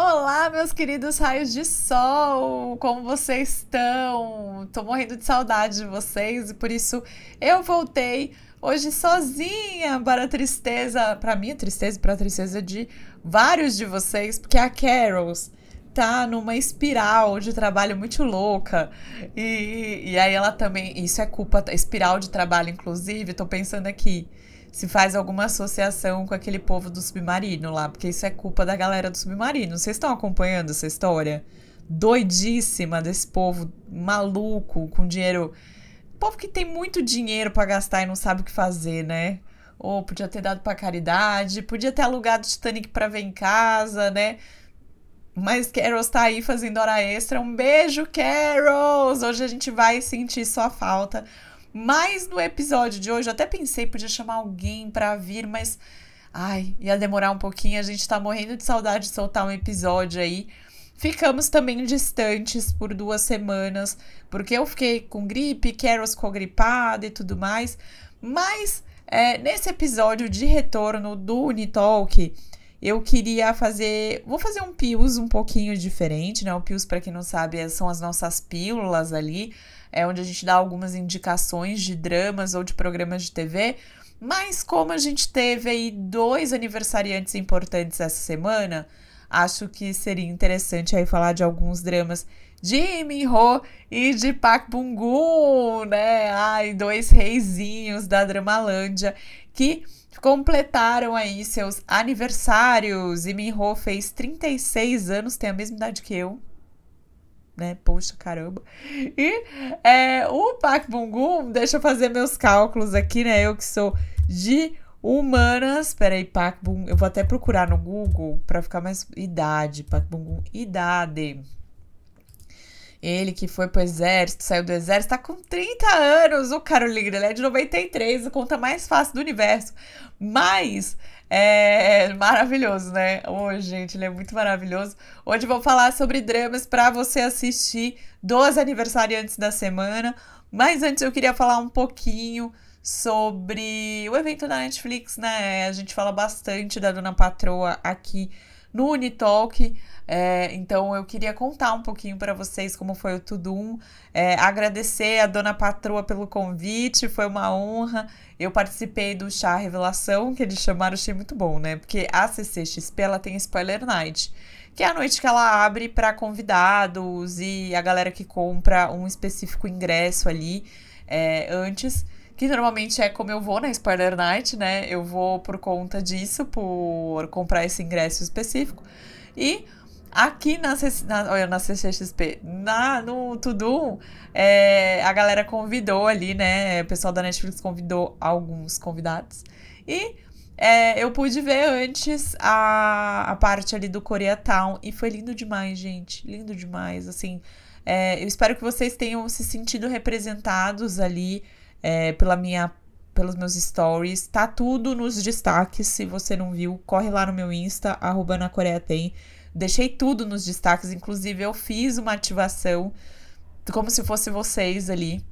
Olá, meus queridos raios de sol! Como vocês estão? Tô morrendo de saudade de vocês e por isso eu voltei hoje sozinha para a tristeza, para minha tristeza e para a tristeza de vários de vocês, porque a Carols tá numa espiral de trabalho muito louca. E, e aí ela também, isso é culpa, espiral de trabalho inclusive, tô pensando aqui se faz alguma associação com aquele povo do submarino lá, porque isso é culpa da galera do submarino. Vocês estão acompanhando essa história? Doidíssima desse povo maluco, com dinheiro. Povo que tem muito dinheiro para gastar e não sabe o que fazer, né? Ou podia ter dado para caridade, podia ter alugado o Titanic para ver em casa, né? Mas Carols tá aí fazendo hora extra. Um beijo, Carols! Hoje a gente vai sentir sua falta. Mas no episódio de hoje, eu até pensei, podia chamar alguém para vir, mas. Ai, ia demorar um pouquinho. A gente tá morrendo de saudade de soltar um episódio aí. Ficamos também distantes por duas semanas, porque eu fiquei com gripe, Carol ficou gripada e tudo mais. Mas é, nesse episódio de retorno do Unitalk, eu queria fazer. Vou fazer um Pius um pouquinho diferente, né? O Pius, para quem não sabe, são as nossas pílulas ali é onde a gente dá algumas indicações de dramas ou de programas de TV. Mas como a gente teve aí dois aniversariantes importantes essa semana, acho que seria interessante aí falar de alguns dramas de Min Ho e de Park Bung-gun, né? Ai, dois reizinhos da Dramalândia que completaram aí seus aniversários. E Min Ho fez 36 anos, tem a mesma idade que eu né? Poxa, caramba. E é, o Park Bungum, deixa eu fazer meus cálculos aqui, né? Eu que sou de humanas. Peraí, Park Bung, eu vou até procurar no Google para ficar mais idade. Park Bungum, idade. Ele que foi pro exército, saiu do exército, tá com 30 anos. O Carolina, ele é de 93, a conta mais fácil do universo. Mas é maravilhoso, né? Hoje, gente, ele é muito maravilhoso. Hoje vou falar sobre dramas para você assistir dos aniversariantes da semana. Mas antes eu queria falar um pouquinho sobre o evento da Netflix, né? A gente fala bastante da Dona Patroa aqui no Unitalk. É, então eu queria contar um pouquinho para vocês como foi o Tudum, é, agradecer a Dona Patroa pelo convite, foi uma honra. Eu participei do chá revelação que eles chamaram, achei muito bom, né? Porque a CCXP ela tem Spoiler Night, que é a noite que ela abre para convidados e a galera que compra um específico ingresso ali é, antes que normalmente é como eu vou na Spoiler Night, né? Eu vou por conta disso, por comprar esse ingresso específico. E aqui na, na, olha, na CCXP, na, no Tudum, é, a galera convidou ali, né? O pessoal da Netflix convidou alguns convidados. E é, eu pude ver antes a, a parte ali do Koreatown e foi lindo demais, gente. Lindo demais, assim. É, eu espero que vocês tenham se sentido representados ali é, pela minha, pelos meus stories. Tá tudo nos destaques. Se você não viu, corre lá no meu Insta, arroba na Coreia tem. Deixei tudo nos destaques. Inclusive, eu fiz uma ativação como se fosse vocês ali.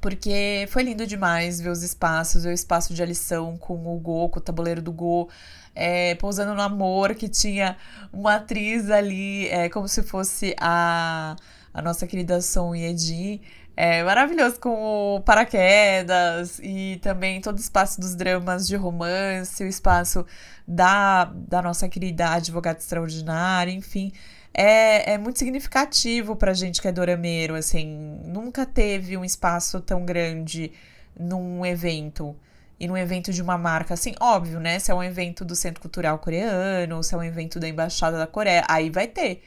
Porque foi lindo demais ver os espaços, ver o espaço de lição com o Go, com o tabuleiro do Go, é, pousando no amor, que tinha uma atriz ali, é, como se fosse a, a nossa querida Son Yedi. É maravilhoso com paraquedas e também todo o espaço dos dramas de romance, o espaço da, da nossa querida advogada extraordinária, enfim. É, é muito significativo pra gente que é dorameiro, assim. Nunca teve um espaço tão grande num evento. E num evento de uma marca, assim, óbvio, né? Se é um evento do Centro Cultural Coreano, se é um evento da Embaixada da Coreia, aí vai ter.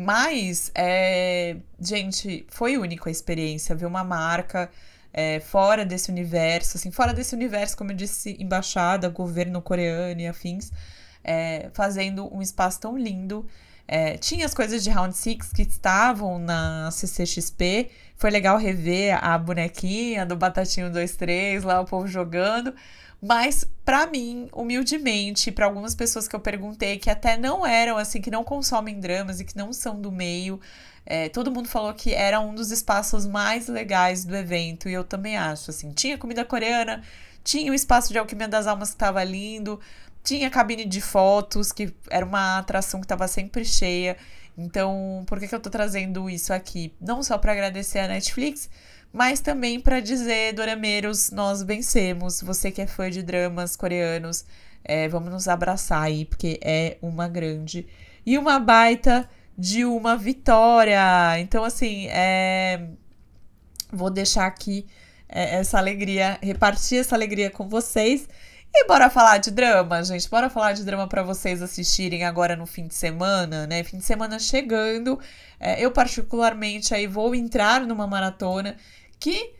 Mas, é, gente, foi única a experiência, ver uma marca é, fora desse universo, assim, fora desse universo, como eu disse, embaixada, governo coreano e afins, é, fazendo um espaço tão lindo. É, tinha as coisas de Round Six que estavam na CCXP. Foi legal rever a bonequinha do Batatinho 23, lá o povo jogando. Mas, para mim, humildemente, para algumas pessoas que eu perguntei que até não eram, assim, que não consomem dramas e que não são do meio, é, todo mundo falou que era um dos espaços mais legais do evento. E eu também acho, assim, tinha comida coreana, tinha o espaço de Alquimia das Almas que estava lindo, tinha cabine de fotos, que era uma atração que estava sempre cheia. Então, por que, que eu tô trazendo isso aqui? Não só para agradecer a Netflix, mas também para dizer, Dorameiros, nós vencemos. Você que é fã de dramas coreanos, é, vamos nos abraçar aí, porque é uma grande e uma baita de uma vitória. Então, assim, é... vou deixar aqui é, essa alegria, repartir essa alegria com vocês. E bora falar de drama, gente. Bora falar de drama para vocês assistirem agora no fim de semana, né? Fim de semana chegando. É, eu, particularmente, aí vou entrar numa maratona que,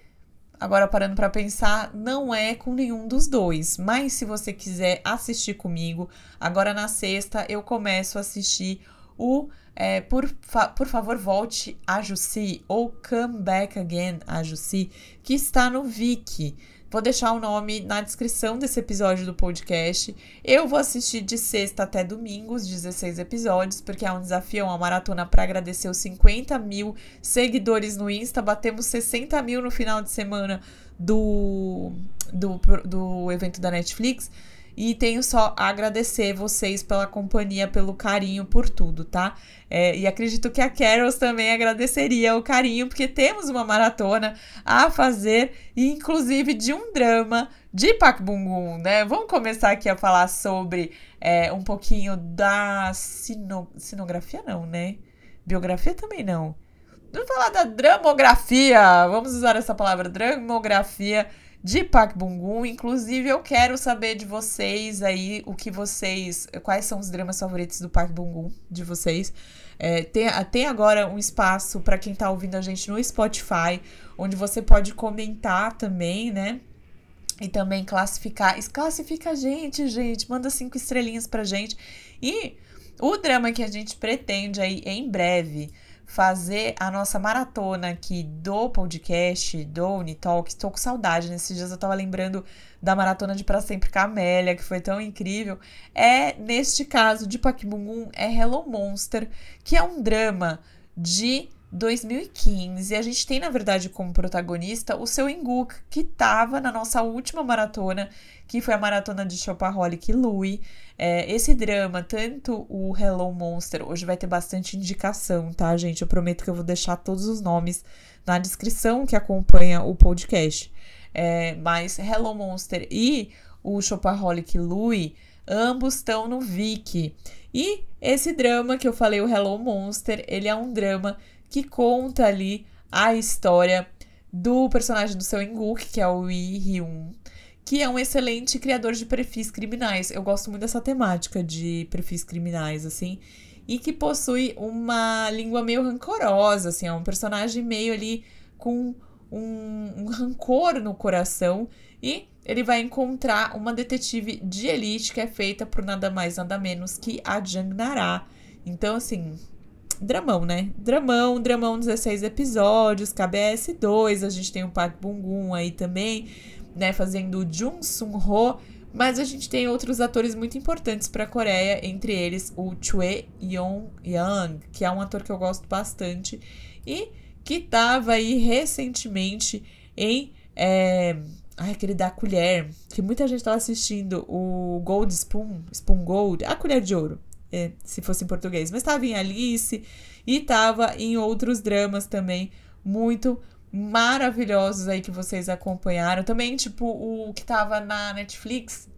agora parando para pensar, não é com nenhum dos dois. Mas se você quiser assistir comigo, agora na sexta eu começo a assistir o é, por, fa por favor, volte a Jussi ou Come Back Again a Jussi, que está no Viki. Vou deixar o nome na descrição desse episódio do podcast. Eu vou assistir de sexta até domingo, os 16 episódios, porque é um desafio, é uma maratona para agradecer os 50 mil seguidores no Insta. Batemos 60 mil no final de semana do, do, do evento da Netflix. E tenho só a agradecer vocês pela companhia, pelo carinho, por tudo, tá? É, e acredito que a Carols também agradeceria o carinho, porque temos uma maratona a fazer, inclusive de um drama de Pak Bungun, né? Vamos começar aqui a falar sobre é, um pouquinho da sino... sinografia, não, né? Biografia também não. Vamos falar da dramografia. Vamos usar essa palavra, dramografia de Park Bung-gun. Inclusive, eu quero saber de vocês aí o que vocês. Quais são os dramas favoritos do Park Bung-gun de vocês. É, tem, tem agora um espaço para quem tá ouvindo a gente no Spotify, onde você pode comentar também, né? E também classificar. Classifica a gente, gente. Manda cinco estrelinhas pra gente. E o drama que a gente pretende aí em breve fazer a nossa maratona aqui do podcast, do Unitalk. Estou com saudade. Nesses dias eu tava lembrando da maratona de Pra Sempre Camélia, que foi tão incrível. É, neste caso, de Paquimungun, é Hello Monster, que é um drama de 2015. E a gente tem, na verdade, como protagonista o seu Inguk, que estava na nossa última maratona, que foi a maratona de Chopaholic Louis. É, esse drama, tanto o Hello Monster, hoje vai ter bastante indicação, tá, gente? Eu prometo que eu vou deixar todos os nomes na descrição que acompanha o podcast. É, mas Hello Monster e o Chopaholic Louis, ambos estão no Viki. E esse drama que eu falei, o Hello Monster, ele é um drama que conta ali a história do personagem do seu Inguk, que é o Lee Hyun, que é um excelente criador de perfis criminais. Eu gosto muito dessa temática de perfis criminais, assim, e que possui uma língua meio rancorosa, assim, é um personagem meio ali com um, um rancor no coração e ele vai encontrar uma detetive de elite que é feita por nada mais nada menos que a Jang Nara. Então, assim, dramão, né? Dramão, dramão 16 episódios, KBS 2, a gente tem o Park Bung-gun aí também, né, fazendo o Jung Sung-ho, mas a gente tem outros atores muito importantes para a Coreia, entre eles o Choi Yong-yang, que é um ator que eu gosto bastante e que estava aí recentemente em é, Ai, aquele da colher, que muita gente estava assistindo, o Gold Spoon, Spoon Gold, a colher de ouro é, se fosse em português. Mas estava em Alice e estava em outros dramas também muito maravilhosos aí que vocês acompanharam. Também, tipo, o que estava na Netflix,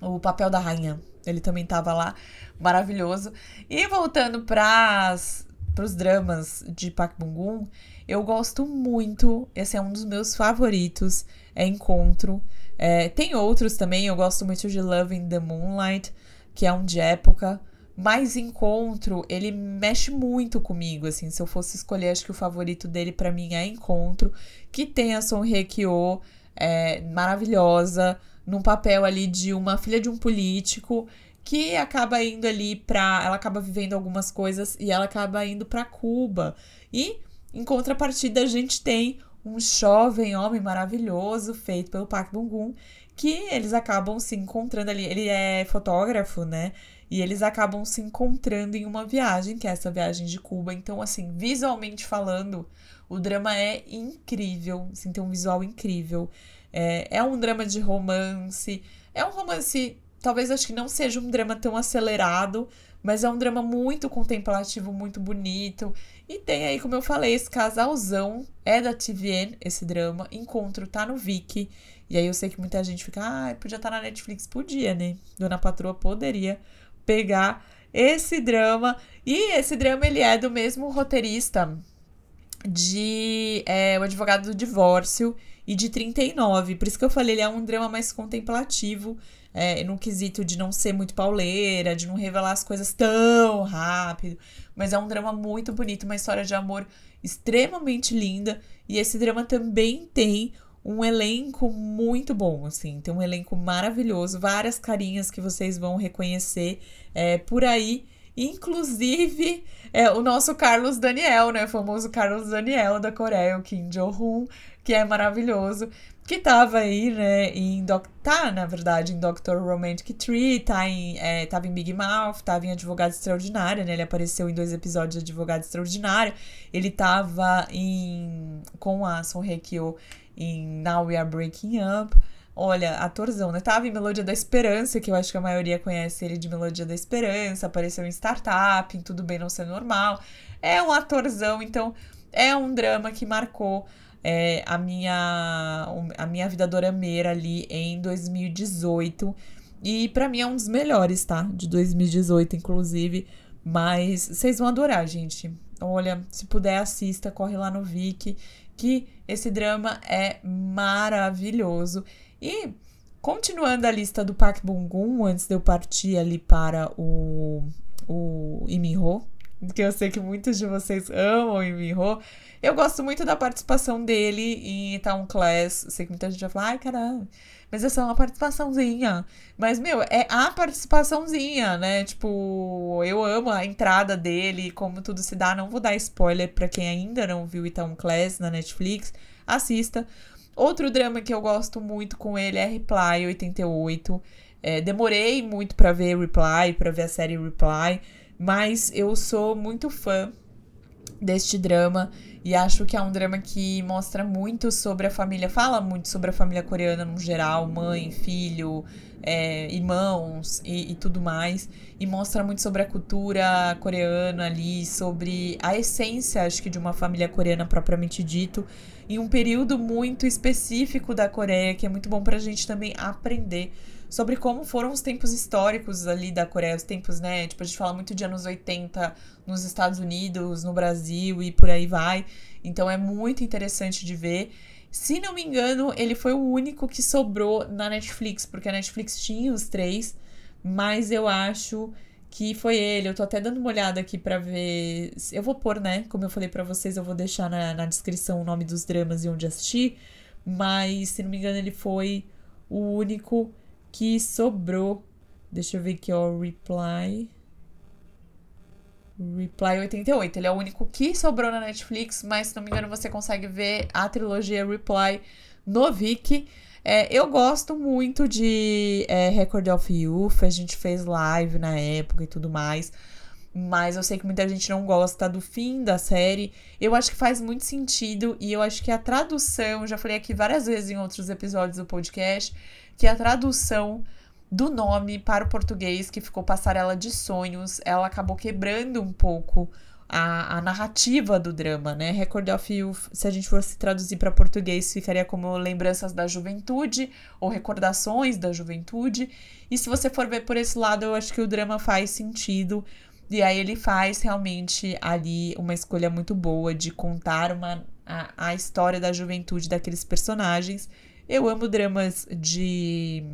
o Papel da Rainha. Ele também estava lá, maravilhoso. E voltando para os dramas de Park Bung-gun, eu gosto muito, esse é um dos meus favoritos, é Encontro. É, tem outros também, eu gosto muito de Love in the Moonlight, que é um de época. Mas Encontro, ele mexe muito comigo, assim, se eu fosse escolher, acho que o favorito dele para mim é Encontro, que tem a Son Hye Kyo, é, maravilhosa, num papel ali de uma filha de um político que acaba indo ali pra. Ela acaba vivendo algumas coisas e ela acaba indo para Cuba. E, em contrapartida, a gente tem um jovem homem maravilhoso feito pelo Park Bong-gum que eles acabam se encontrando ali. Ele é fotógrafo, né? E eles acabam se encontrando em uma viagem, que é essa viagem de Cuba. Então, assim, visualmente falando, o drama é incrível, assim, tem um visual incrível. É, é um drama de romance, é um romance talvez acho que não seja um drama tão acelerado, mas é um drama muito contemplativo, muito bonito. E tem aí, como eu falei, esse casalzão. É da TVN, esse drama. Encontro tá no Viki. E aí eu sei que muita gente fica, ah, podia estar tá na Netflix. Podia, né? Dona Patroa poderia pegar esse drama. E esse drama, ele é do mesmo roteirista de é, O Advogado do Divórcio e de 39. Por isso que eu falei, ele é um drama mais contemplativo é, no quesito de não ser muito pauleira, de não revelar as coisas tão rápido. Mas é um drama muito bonito, uma história de amor extremamente linda. E esse drama também tem um elenco muito bom, assim. Tem um elenco maravilhoso, várias carinhas que vocês vão reconhecer é, por aí. Inclusive, é, o nosso Carlos Daniel, né? O famoso Carlos Daniel da Coreia, o Kim Jo-hoon, que é maravilhoso que tava aí, né, em Doc, tá, na verdade, em Doctor Romantic Tree, tá em, é, tava em Big Mouth, tava em Advogado Extraordinário, né, ele apareceu em dois episódios de Advogado Extraordinário, ele tava em, com a Son Hye Kyo em Now We Are Breaking Up, olha, atorzão, né, tava em Melodia da Esperança, que eu acho que a maioria conhece ele de Melodia da Esperança, apareceu em Startup, em Tudo Bem Não Ser Normal, é um atorzão, então é um drama que marcou é, a, minha, a minha vida dorameira ali em 2018. E para mim é um dos melhores, tá? De 2018, inclusive. Mas vocês vão adorar, gente. Olha, se puder, assista, corre lá no Viki, que esse drama é maravilhoso. E continuando a lista do Park Bong-gum, antes de eu partir ali para o, o Iminho, que eu sei que muitos de vocês amam o Iminho, eu gosto muito da participação dele em Town Class. Sei que muita gente vai falar, ai caramba, mas é só uma participaçãozinha. Mas, meu, é a participaçãozinha, né? Tipo, eu amo a entrada dele, como tudo se dá. Não vou dar spoiler para quem ainda não viu Town Class na Netflix. Assista. Outro drama que eu gosto muito com ele é Reply 88. É, demorei muito para ver Reply, para ver a série Reply, mas eu sou muito fã deste drama e acho que é um drama que mostra muito sobre a família, fala muito sobre a família coreana no geral, mãe, filho, é, irmãos e, e, tudo mais. E mostra muito sobre a cultura coreana ali, sobre a essência, acho que, de uma família coreana propriamente dito, em um período muito específico da Coreia, que é muito bom pra gente também aprender sobre como foram os tempos históricos ali da Coreia, os tempos, né? Tipo, a gente fala muito de anos 80 nos Estados Unidos, no Brasil e por aí vai. Então é muito interessante de ver. Se não me engano, ele foi o único que sobrou na Netflix, porque a Netflix tinha os três, mas eu acho que foi ele. Eu tô até dando uma olhada aqui para ver. Eu vou pôr, né? Como eu falei para vocês, eu vou deixar na, na descrição o nome dos dramas e onde assistir. Mas, se não me engano, ele foi o único que sobrou. Deixa eu ver aqui, ó, Reply. Reply 88. Ele é o único que sobrou na Netflix, mas se não me engano você consegue ver a trilogia Reply no Viki. É, eu gosto muito de é, Record of Youth, a gente fez live na época e tudo mais. Mas eu sei que muita gente não gosta do fim da série. Eu acho que faz muito sentido e eu acho que a tradução, já falei aqui várias vezes em outros episódios do podcast, que a tradução do nome para o português, que ficou Passarela de Sonhos, ela acabou quebrando um pouco a, a narrativa do drama, né? Record of Youth, se a gente fosse traduzir para português, ficaria como Lembranças da Juventude ou Recordações da Juventude. E se você for ver por esse lado, eu acho que o drama faz sentido. E aí ele faz realmente ali uma escolha muito boa de contar uma, a, a história da juventude daqueles personagens eu amo dramas de,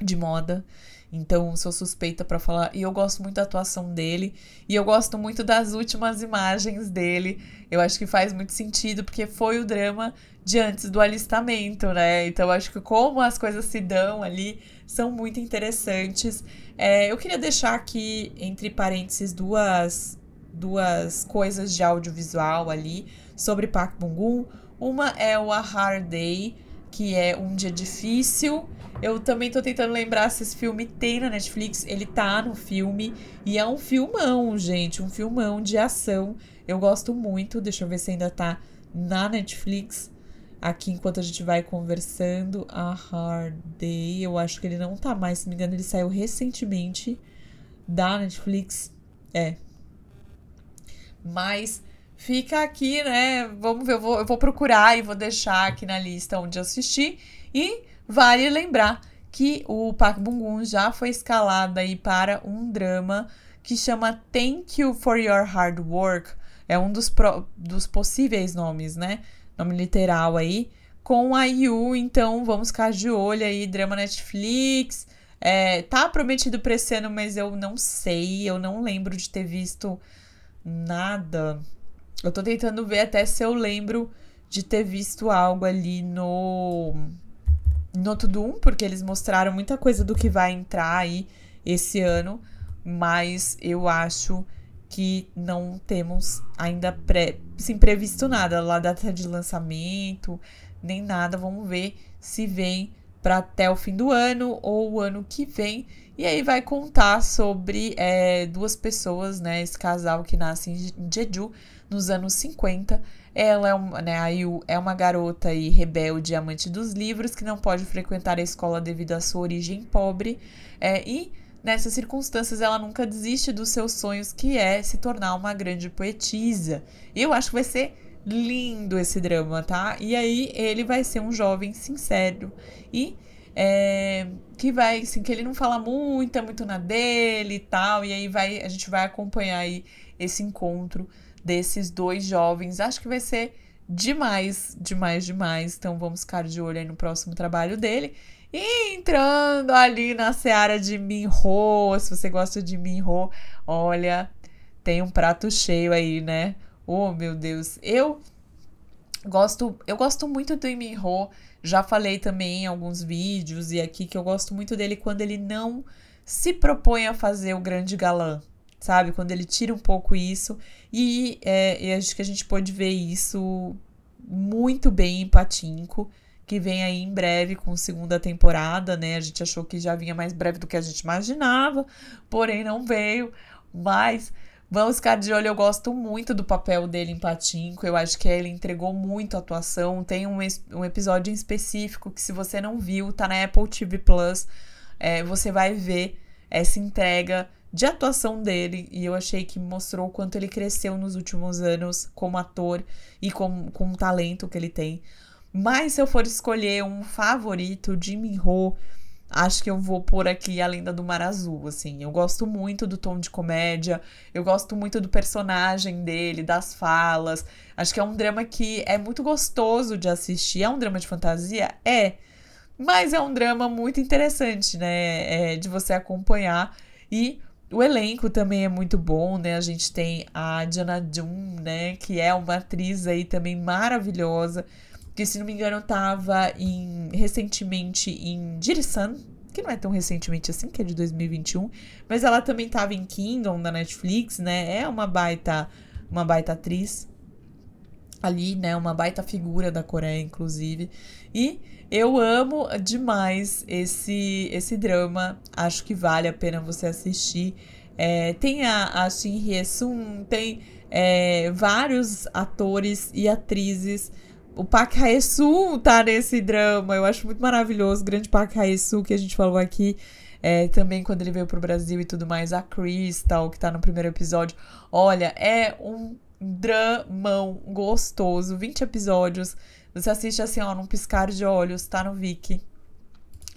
de moda. Então, sou suspeita para falar. E eu gosto muito da atuação dele. E eu gosto muito das últimas imagens dele. Eu acho que faz muito sentido, porque foi o drama de antes do alistamento, né? Então, acho que como as coisas se dão ali são muito interessantes. É, eu queria deixar aqui, entre parênteses, duas, duas coisas de audiovisual ali sobre Park Bong-gum. Uma é o A Hard Day que é Um Dia Difícil. Eu também tô tentando lembrar se esse filme tem na Netflix. Ele tá no filme. E é um filmão, gente. Um filmão de ação. Eu gosto muito. Deixa eu ver se ainda tá na Netflix. aqui enquanto a gente vai conversando. A Hard Day, eu acho que ele não tá mais, se me engano, ele saiu recentemente da Netflix. É. Mas fica aqui, né? Vamos ver, eu vou, eu vou procurar e vou deixar aqui na lista onde assistir. E vale lembrar que o Park Bung-gun já foi escalado aí para um drama que chama Thank You for Your Hard Work. É um dos, pro, dos possíveis nomes, né? Nome literal aí. Com a Yu, então vamos ficar de olho aí, drama Netflix. É, tá prometido pra esse ano, mas eu não sei, eu não lembro de ter visto nada. Eu tô tentando ver até se eu lembro de ter visto algo ali no no Tudum, porque eles mostraram muita coisa do que vai entrar aí esse ano, mas eu acho que não temos ainda pré, sim, previsto nada, lá data de lançamento, nem nada. Vamos ver se vem para até o fim do ano ou o ano que vem. E aí vai contar sobre é, duas pessoas, né? Esse casal que nasce em Jeju nos anos 50 ela é uma, né, a Yu é uma garota e rebelde amante dos livros que não pode frequentar a escola devido à sua origem pobre. É, e nessas circunstâncias ela nunca desiste dos seus sonhos, que é se tornar uma grande poetisa. E eu acho que vai ser lindo esse drama, tá? E aí ele vai ser um jovem sincero e é, que vai, assim, que ele não fala muito, é muito na dele e tal. E aí vai, a gente vai acompanhar aí esse encontro desses dois jovens. Acho que vai ser demais, demais, demais. Então vamos ficar de olho aí no próximo trabalho dele. E entrando ali na seara de Minho, se você gosta de Minho, olha, tem um prato cheio aí, né? Oh, meu Deus. Eu gosto, eu gosto muito do Minho. Já falei também em alguns vídeos e aqui que eu gosto muito dele quando ele não se propõe a fazer o grande galã, sabe? Quando ele tira um pouco isso. E, é, acho que a gente pode ver isso muito bem em Patinco, que vem aí em breve com segunda temporada, né? A gente achou que já vinha mais breve do que a gente imaginava, porém não veio. Mas vamos ficar de olho, eu gosto muito do papel dele em Patinco. Eu acho que ele entregou muito a atuação. Tem um, um episódio em específico que, se você não viu, tá na Apple TV Plus. É, você vai ver essa entrega de atuação dele e eu achei que mostrou o quanto ele cresceu nos últimos anos como ator e com, com o talento que ele tem. Mas se eu for escolher um favorito de Minho, acho que eu vou por aqui a Lenda do Mar Azul, assim. Eu gosto muito do tom de comédia, eu gosto muito do personagem dele, das falas. Acho que é um drama que é muito gostoso de assistir. É um drama de fantasia? É. Mas é um drama muito interessante, né? É, de você acompanhar. E o elenco também é muito bom, né? A gente tem a Diana Jun, né? Que é uma atriz aí também maravilhosa. Que, se não me engano, estava em, recentemente em Jirisan, que não é tão recentemente assim, que é de 2021. Mas ela também estava em Kingdom, da Netflix, né? É uma baita, uma baita atriz ali, né? Uma baita figura da Coreia, inclusive. E eu amo demais esse, esse drama. Acho que vale a pena você assistir. É, tem a, a Shin Hye-sun, tem é, vários atores e atrizes. O Park Hae-soo tá nesse drama. Eu acho muito maravilhoso. O grande Park Hae-soo que a gente falou aqui. É, também quando ele veio pro Brasil e tudo mais. A Crystal, que tá no primeiro episódio. Olha, é um dramão gostoso. 20 episódios você assiste assim, ó, num piscar de olhos, tá no Viki.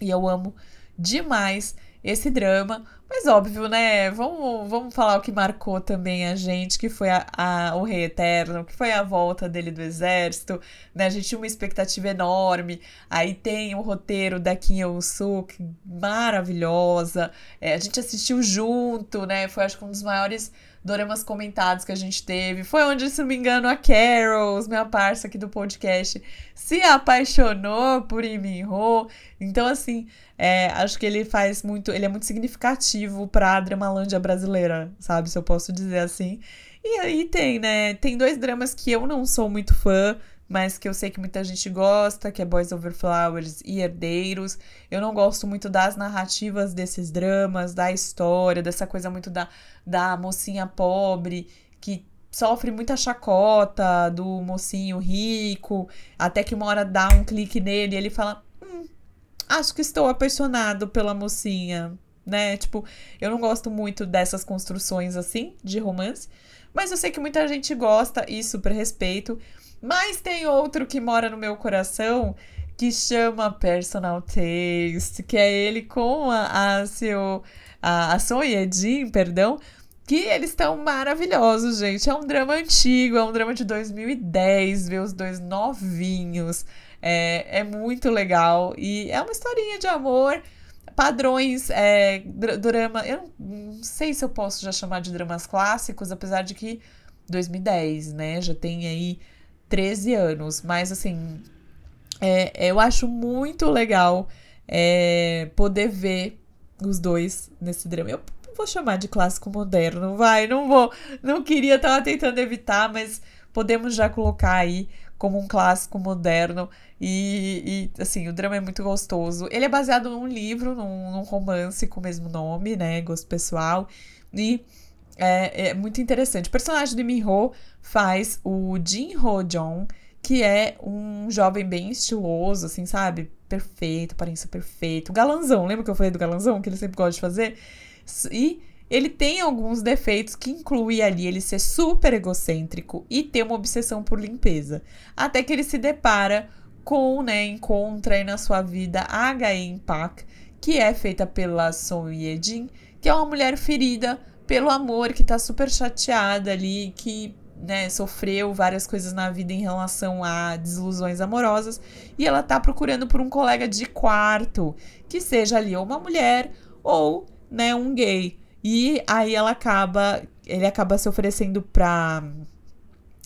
E eu amo demais esse drama. Mas óbvio, né? Vamos, vamos falar o que marcou também a gente, que foi a, a, o Rei Eterno, que foi a volta dele do exército, né? A gente tinha uma expectativa enorme. Aí tem o roteiro da Kim Il-suk, maravilhosa. É, a gente assistiu junto, né? Foi acho que um dos maiores doramas comentados que a gente teve. Foi onde, se não me engano, a Carol, minha parça aqui do podcast, se apaixonou por Iminho. Então, assim, é, acho que ele faz muito. Ele é muito significativo pra Dramalândia brasileira, sabe? Se eu posso dizer assim. E aí tem, né? Tem dois dramas que eu não sou muito fã mas que eu sei que muita gente gosta, que é Boys Over Flowers e Herdeiros. Eu não gosto muito das narrativas desses dramas, da história, dessa coisa muito da, da mocinha pobre que sofre muita chacota do mocinho rico, até que uma hora dá um clique nele e ele fala: hum, acho que estou apaixonado pela mocinha, né? Tipo, eu não gosto muito dessas construções assim de romance, mas eu sei que muita gente gosta e super respeito. Mas tem outro que mora no meu coração que chama Personal Taste, que é ele com a, a seu a, a Sonhedin, perdão, que eles estão maravilhosos, gente. É um drama antigo, é um drama de 2010, ver os dois novinhos. É, é muito legal. E é uma historinha de amor. Padrões, é, drama. Eu não sei se eu posso já chamar de dramas clássicos, apesar de que 2010, né? Já tem aí 13 anos. Mas assim, é, eu acho muito legal é, poder ver os dois nesse drama. Eu vou chamar de clássico moderno, vai, não vou, não queria, tava tentando evitar, mas podemos já colocar aí como um clássico moderno e, e assim, o drama é muito gostoso. Ele é baseado num livro, num, num romance com o mesmo nome, né, gosto pessoal, e é, é muito interessante. O personagem de Minho faz o Jin Ho Jong, que é um jovem bem estiloso, assim, sabe? Perfeito, aparência perfeito. Galanzão, lembra que eu falei do galanzão, que ele sempre gosta de fazer? E ele tem alguns defeitos que inclui ali ele ser super egocêntrico e ter uma obsessão por limpeza. Até que ele se depara com, né, encontra aí na sua vida a H.E. Pak, que é feita pela Song Ye-jin, que é uma mulher ferida pelo amor, que tá super chateada ali, que né, sofreu várias coisas na vida em relação a desilusões amorosas, e ela tá procurando por um colega de quarto, que seja ali ou uma mulher ou né, um gay. E aí ela acaba, ele acaba se oferecendo pra,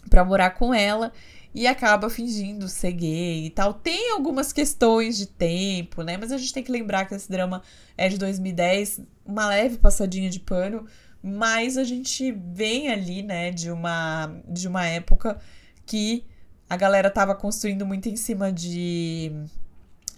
pra morar com ela e acaba fingindo ser gay e tal. Tem algumas questões de tempo, né? Mas a gente tem que lembrar que esse drama é de 2010, uma leve passadinha de pano, mas a gente vem ali, né, de uma de uma época que a galera tava construindo muito em cima de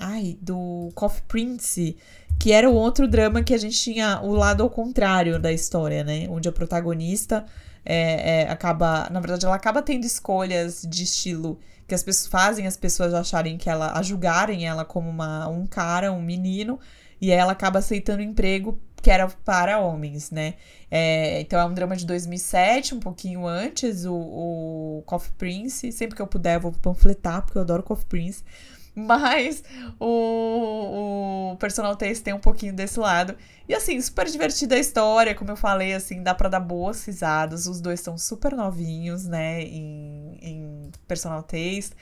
ai, do Coffee Prince, que era o outro drama que a gente tinha o lado ao contrário da história, né? Onde a protagonista é, é, acaba. Na verdade, ela acaba tendo escolhas de estilo que as pessoas fazem as pessoas acharem que ela. a julgarem ela como uma, um cara, um menino, e ela acaba aceitando emprego que era para homens, né? É, então é um drama de 2007, um pouquinho antes, o, o Coffee Prince. Sempre que eu puder, eu vou panfletar, porque eu adoro Coffee Prince. Mas o, o Personal Taste tem um pouquinho desse lado. E assim, super divertida a história, como eu falei, assim, dá pra dar boas risadas. Os dois estão super novinhos, né, em, em Personal Taste.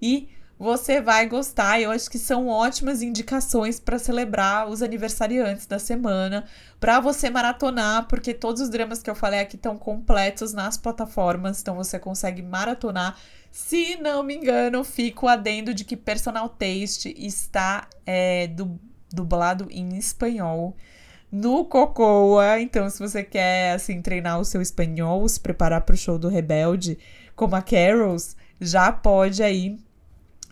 E você vai gostar. Eu acho que são ótimas indicações para celebrar os aniversariantes da semana, para você maratonar, porque todos os dramas que eu falei aqui estão completos nas plataformas, então você consegue maratonar se não me engano, fico adendo de que Personal Taste está é, du dublado em espanhol no Cocoa. Então, se você quer assim treinar o seu espanhol, se preparar para o show do Rebelde, como a Carols, já pode aí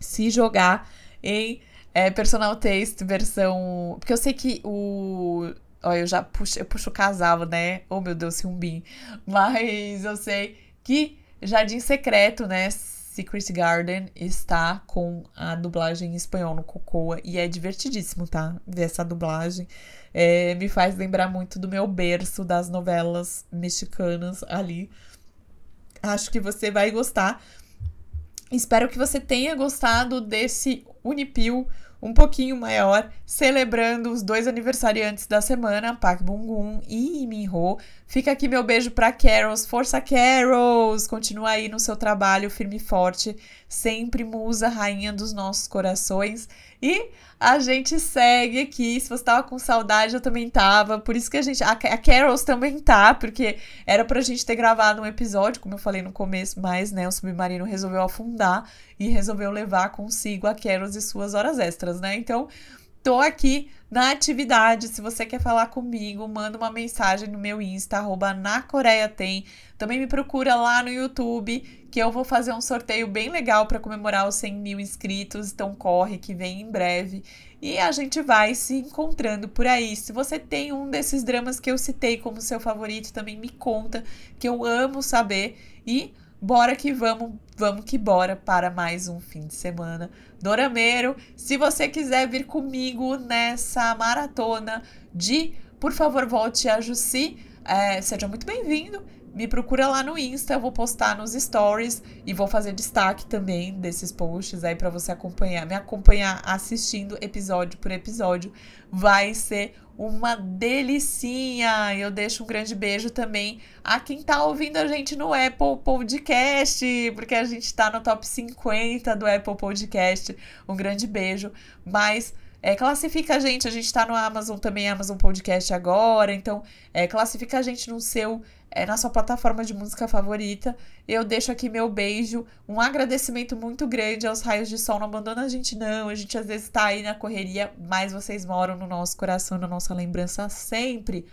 se jogar em é, Personal Taste versão. Porque eu sei que o. Olha, eu já puxo, eu puxo o casal, né? Oh, meu Deus, Hyunbin. Mas eu sei que Jardim Secreto, né? Secret Garden está com a dublagem em espanhol no Cocoa e é divertidíssimo, tá? Ver essa dublagem. É, me faz lembrar muito do meu berço das novelas mexicanas ali. Acho que você vai gostar. Espero que você tenha gostado desse Unipil um pouquinho maior, celebrando os dois aniversariantes da semana, Park Bong-gum e Min-ho. Fica aqui meu beijo para Carols. Força Carols! Continua aí no seu trabalho firme e forte, sempre musa, rainha dos nossos corações. E a gente segue aqui. Se você tava com saudade, eu também tava. Por isso que a gente. A, Carols também tá, porque era pra gente ter gravado um episódio, como eu falei no começo, mas, né, o submarino resolveu afundar e resolveu levar consigo a Carols e suas horas extras, né? Então. Tô aqui na atividade. Se você quer falar comigo, manda uma mensagem no meu Insta, arroba na Coreia Tem. Também me procura lá no YouTube, que eu vou fazer um sorteio bem legal para comemorar os 100 mil inscritos. Então corre que vem em breve. E a gente vai se encontrando por aí. Se você tem um desses dramas que eu citei como seu favorito, também me conta, que eu amo saber. E bora que vamos, vamos que bora para mais um fim de semana dorameiro. Se você quiser vir comigo nessa maratona de Por favor, volte a Jussi, é, seja muito bem-vindo. Me procura lá no Insta, eu vou postar nos stories e vou fazer destaque também desses posts aí para você acompanhar, me acompanhar assistindo episódio por episódio. Vai ser uma delicinha. Eu deixo um grande beijo também a quem tá ouvindo a gente no Apple Podcast, porque a gente tá no top 50 do Apple Podcast. Um grande beijo. Mas é, classifica a gente, a gente tá no Amazon também, Amazon Podcast agora, então é, classifica a gente no seu é, na sua plataforma de música favorita. Eu deixo aqui meu beijo, um agradecimento muito grande aos raios de sol. Não abandona a gente, não. A gente às vezes tá aí na correria, mas vocês moram no nosso coração, na nossa lembrança sempre.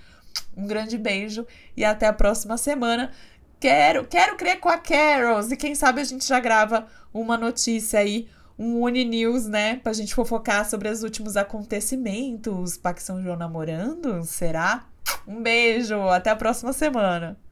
Um grande beijo e até a próxima semana. Quero, quero crer com a Carols e quem sabe a gente já grava uma notícia aí, um Uni News, né, pra gente fofocar sobre os últimos acontecimentos. Pac São João namorando, será? Um beijo, até a próxima semana.